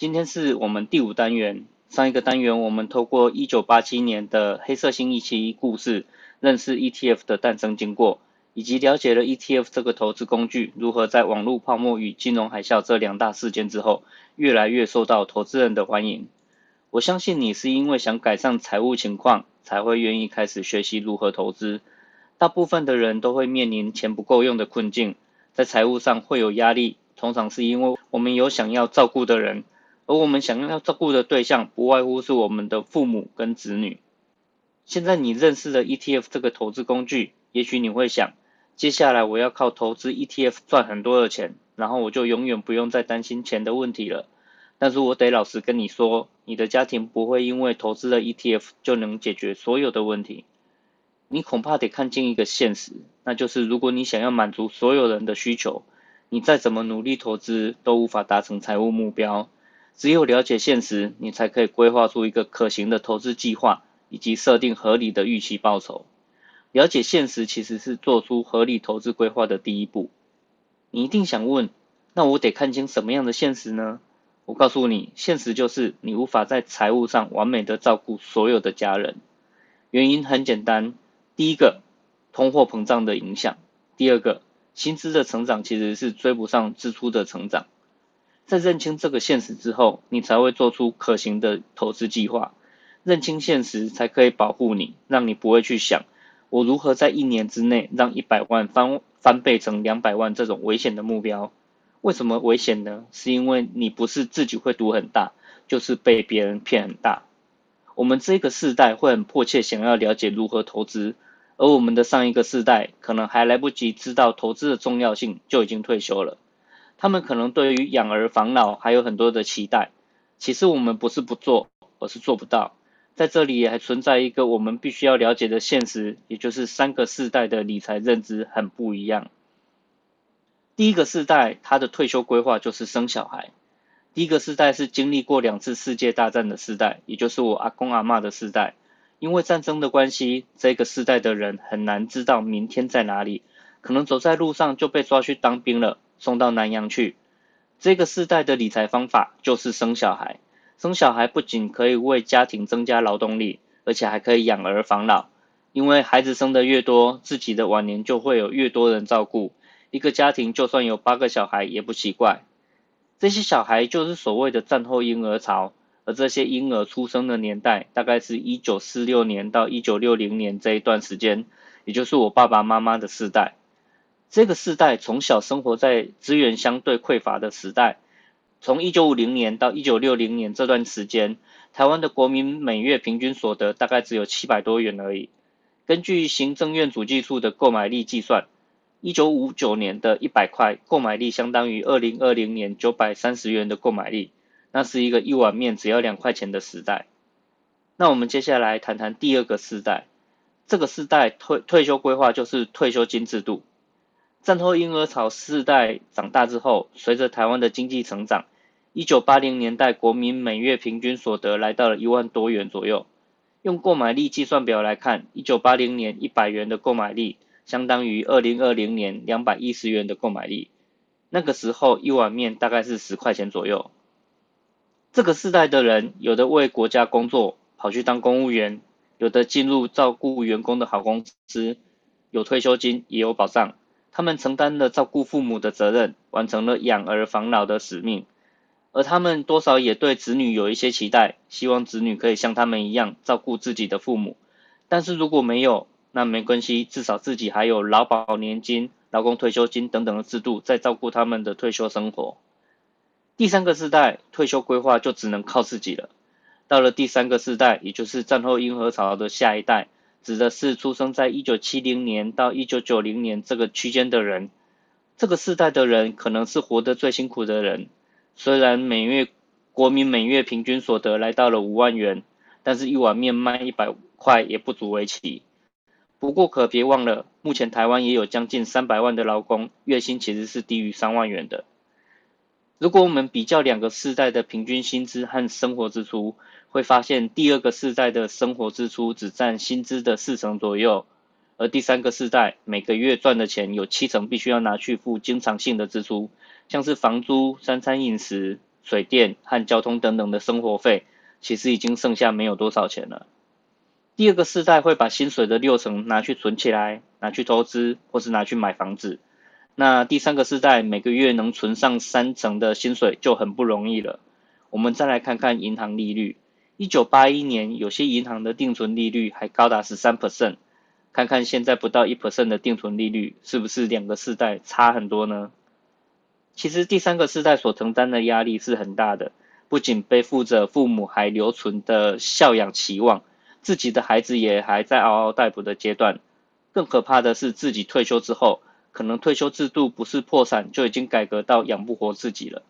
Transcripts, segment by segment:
今天是我们第五单元，上一个单元我们透过一九八七年的黑色星期一故事，认识 ETF 的诞生经过，以及了解了 ETF 这个投资工具如何在网络泡沫与金融海啸这两大事件之后，越来越受到投资人的欢迎。我相信你是因为想改善财务情况，才会愿意开始学习如何投资。大部分的人都会面临钱不够用的困境。在财务上会有压力，通常是因为我们有想要照顾的人，而我们想要照顾的对象不外乎是我们的父母跟子女。现在你认识了 ETF 这个投资工具，也许你会想，接下来我要靠投资 ETF 赚很多的钱，然后我就永远不用再担心钱的问题了。但是我得老实跟你说，你的家庭不会因为投资了 ETF 就能解决所有的问题。你恐怕得看清一个现实，那就是如果你想要满足所有人的需求，你再怎么努力投资都无法达成财务目标。只有了解现实，你才可以规划出一个可行的投资计划，以及设定合理的预期报酬。了解现实其实是做出合理投资规划的第一步。你一定想问，那我得看清什么样的现实呢？我告诉你，现实就是你无法在财务上完美的照顾所有的家人。原因很简单。第一个，通货膨胀的影响；第二个，薪资的成长其实是追不上支出的成长。在认清这个现实之后，你才会做出可行的投资计划。认清现实，才可以保护你，让你不会去想我如何在一年之内让一百万翻翻倍成两百万这种危险的目标。为什么危险呢？是因为你不是自己会赌很大，就是被别人骗很大。我们这个世代会很迫切想要了解如何投资。而我们的上一个世代可能还来不及知道投资的重要性，就已经退休了。他们可能对于养儿防老还有很多的期待。其实我们不是不做，而是做不到。在这里也还存在一个我们必须要了解的现实，也就是三个世代的理财认知很不一样。第一个世代，他的退休规划就是生小孩。第一个世代是经历过两次世界大战的世代，也就是我阿公阿妈的世代。因为战争的关系，这个世代的人很难知道明天在哪里，可能走在路上就被抓去当兵了，送到南洋去。这个世代的理财方法就是生小孩，生小孩不仅可以为家庭增加劳动力，而且还可以养儿防老。因为孩子生的越多，自己的晚年就会有越多人照顾，一个家庭就算有八个小孩也不奇怪。这些小孩就是所谓的战后婴儿潮。而这些婴儿出生的年代，大概是一九四六年到一九六零年这一段时间，也就是我爸爸妈妈的世代。这个世代从小生活在资源相对匮乏的时代，从一九五零年到一九六零年这段时间，台湾的国民每月平均所得大概只有七百多元而已。根据行政院主计处的购买力计算，一九五九年的一百块购买力，相当于二零二零年九百三十元的购买力。那是一个一碗面只要两块钱的时代。那我们接下来谈谈第二个世代，这个世代退退休规划就是退休金制度。战后婴儿潮世代长大之后，随着台湾的经济成长，一九八零年代国民每月平均所得来到了一万多元左右。用购买力计算表来看，一九八零年一百元的购买力，相当于二零二零年两百一十元的购买力。那个时候一碗面大概是十块钱左右。这个世代的人，有的为国家工作，跑去当公务员；有的进入照顾员工的好公司，有退休金，也有保障。他们承担了照顾父母的责任，完成了养儿防老的使命。而他们多少也对子女有一些期待，希望子女可以像他们一样照顾自己的父母。但是如果没有，那没关系，至少自己还有劳保年金、劳工退休金等等的制度，在照顾他们的退休生活。第三个世代退休规划就只能靠自己了。到了第三个世代，也就是战后婴儿潮的下一代，指的是出生在一九七零年到一九九零年这个区间的人。这个世代的人可能是活得最辛苦的人。虽然每月国民每月平均所得来到了五万元，但是一碗面卖一百块也不足为奇。不过可别忘了，目前台湾也有将近三百万的劳工月薪其实是低于三万元的。如果我们比较两个世代的平均薪资和生活支出，会发现第二个世代的生活支出只占薪资的四成左右，而第三个世代每个月赚的钱有七成必须要拿去付经常性的支出，像是房租、三餐饮食、水电和交通等等的生活费，其实已经剩下没有多少钱了。第二个世代会把薪水的六成拿去存起来，拿去投资，或是拿去买房子。那第三个世代每个月能存上三成的薪水就很不容易了。我们再来看看银行利率，一九八一年有些银行的定存利率还高达十三 percent，看看现在不到一 percent 的定存利率，是不是两个世代差很多呢？其实第三个世代所承担的压力是很大的，不仅背负着父母还留存的孝养期望，自己的孩子也还在嗷嗷待哺的阶段，更可怕的是自己退休之后。可能退休制度不是破产，就已经改革到养不活自己了。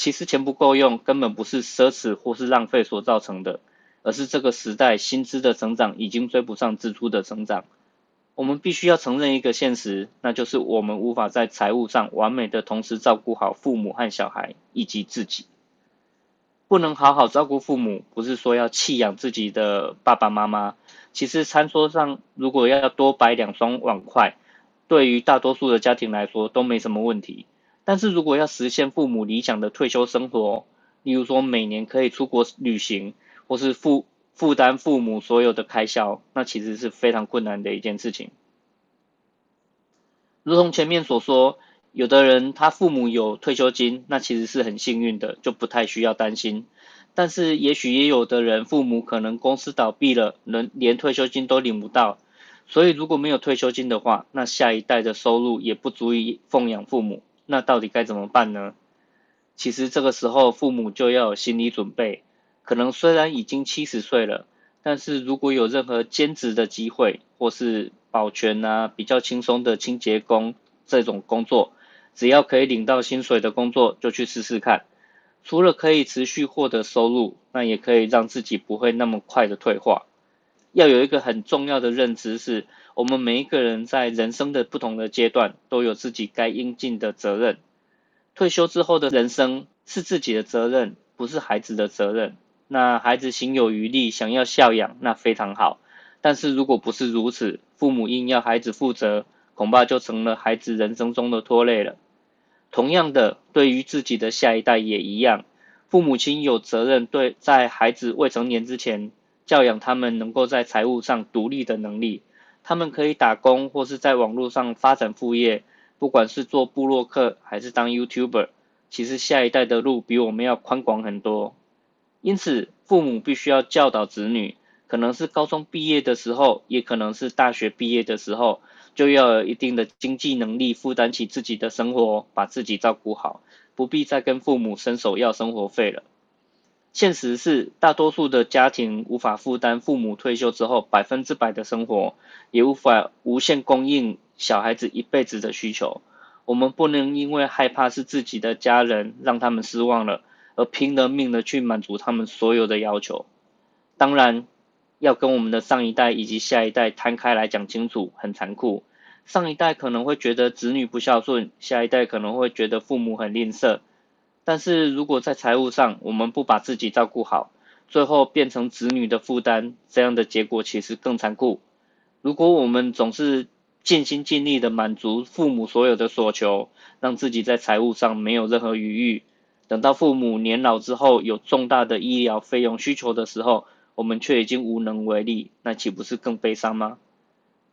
其实钱不够用，根本不是奢侈或是浪费所造成的，而是这个时代薪资的成长已经追不上支出的成长。我们必须要承认一个现实，那就是我们无法在财务上完美的同时照顾好父母和小孩以及自己。不能好好照顾父母，不是说要弃养自己的爸爸妈妈。其实餐桌上如果要多摆两双碗筷。对于大多数的家庭来说都没什么问题，但是如果要实现父母理想的退休生活，例如说每年可以出国旅行，或是负负担父母所有的开销，那其实是非常困难的一件事情。如同前面所说，有的人他父母有退休金，那其实是很幸运的，就不太需要担心。但是也许也有的人父母可能公司倒闭了，能连退休金都领不到。所以如果没有退休金的话，那下一代的收入也不足以奉养父母，那到底该怎么办呢？其实这个时候父母就要有心理准备，可能虽然已经七十岁了，但是如果有任何兼职的机会，或是保全啊比较轻松的清洁工这种工作，只要可以领到薪水的工作，就去试试看。除了可以持续获得收入，那也可以让自己不会那么快的退化。要有一个很重要的认知，是我们每一个人在人生的不同的阶段，都有自己该应尽的责任。退休之后的人生是自己的责任，不是孩子的责任。那孩子心有余力，想要孝养，那非常好。但是如果不是如此，父母硬要孩子负责，恐怕就成了孩子人生中的拖累了。同样的，对于自己的下一代也一样，父母亲有责任对在孩子未成年之前。教养他们能够在财务上独立的能力，他们可以打工或是在网络上发展副业，不管是做部落客还是当 YouTuber，其实下一代的路比我们要宽广很多。因此，父母必须要教导子女，可能是高中毕业的时候，也可能是大学毕业的时候，就要有一定的经济能力，负担起自己的生活，把自己照顾好，不必再跟父母伸手要生活费了。现实是，大多数的家庭无法负担父母退休之后百分之百的生活，也无法无限供应小孩子一辈子的需求。我们不能因为害怕是自己的家人让他们失望了，而拼了命的去满足他们所有的要求。当然，要跟我们的上一代以及下一代摊开来讲清楚，很残酷。上一代可能会觉得子女不孝顺，下一代可能会觉得父母很吝啬。但是如果在财务上我们不把自己照顾好，最后变成子女的负担，这样的结果其实更残酷。如果我们总是尽心尽力的满足父母所有的所求，让自己在财务上没有任何余裕，等到父母年老之后有重大的医疗费用需求的时候，我们却已经无能为力，那岂不是更悲伤吗？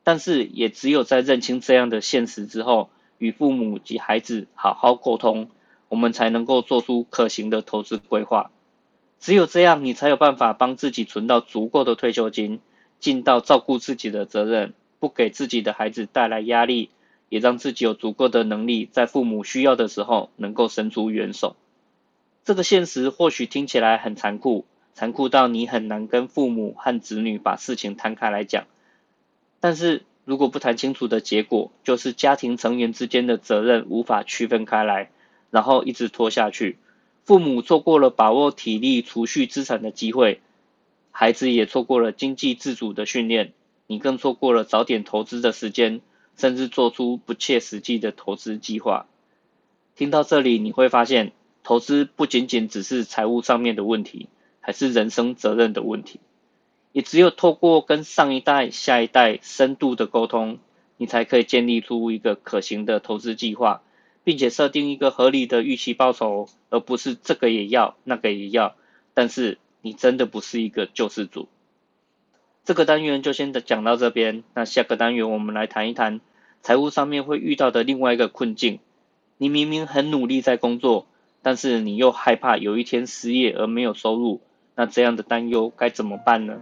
但是也只有在认清这样的现实之后，与父母及孩子好好沟通。我们才能够做出可行的投资规划。只有这样，你才有办法帮自己存到足够的退休金，尽到照顾自己的责任，不给自己的孩子带来压力，也让自己有足够的能力，在父母需要的时候能够伸出援手。这个现实或许听起来很残酷，残酷到你很难跟父母和子女把事情摊开来讲。但是如果不谈清楚的结果，就是家庭成员之间的责任无法区分开来。然后一直拖下去，父母错过了把握体力储蓄资产的机会，孩子也错过了经济自主的训练，你更错过了早点投资的时间，甚至做出不切实际的投资计划。听到这里，你会发现，投资不仅仅只是财务上面的问题，还是人生责任的问题。也只有透过跟上一代、下一代深度的沟通，你才可以建立出一个可行的投资计划，并且设定一个合理的预期报酬，而不是这个也要、那个也要。但是你真的不是一个救世主。这个单元就先讲到这边，那下个单元我们来谈一谈财务上面会遇到的另外一个困境。你明明很努力在工作，但是你又害怕有一天失业而没有收入，那这样的担忧该怎么办呢？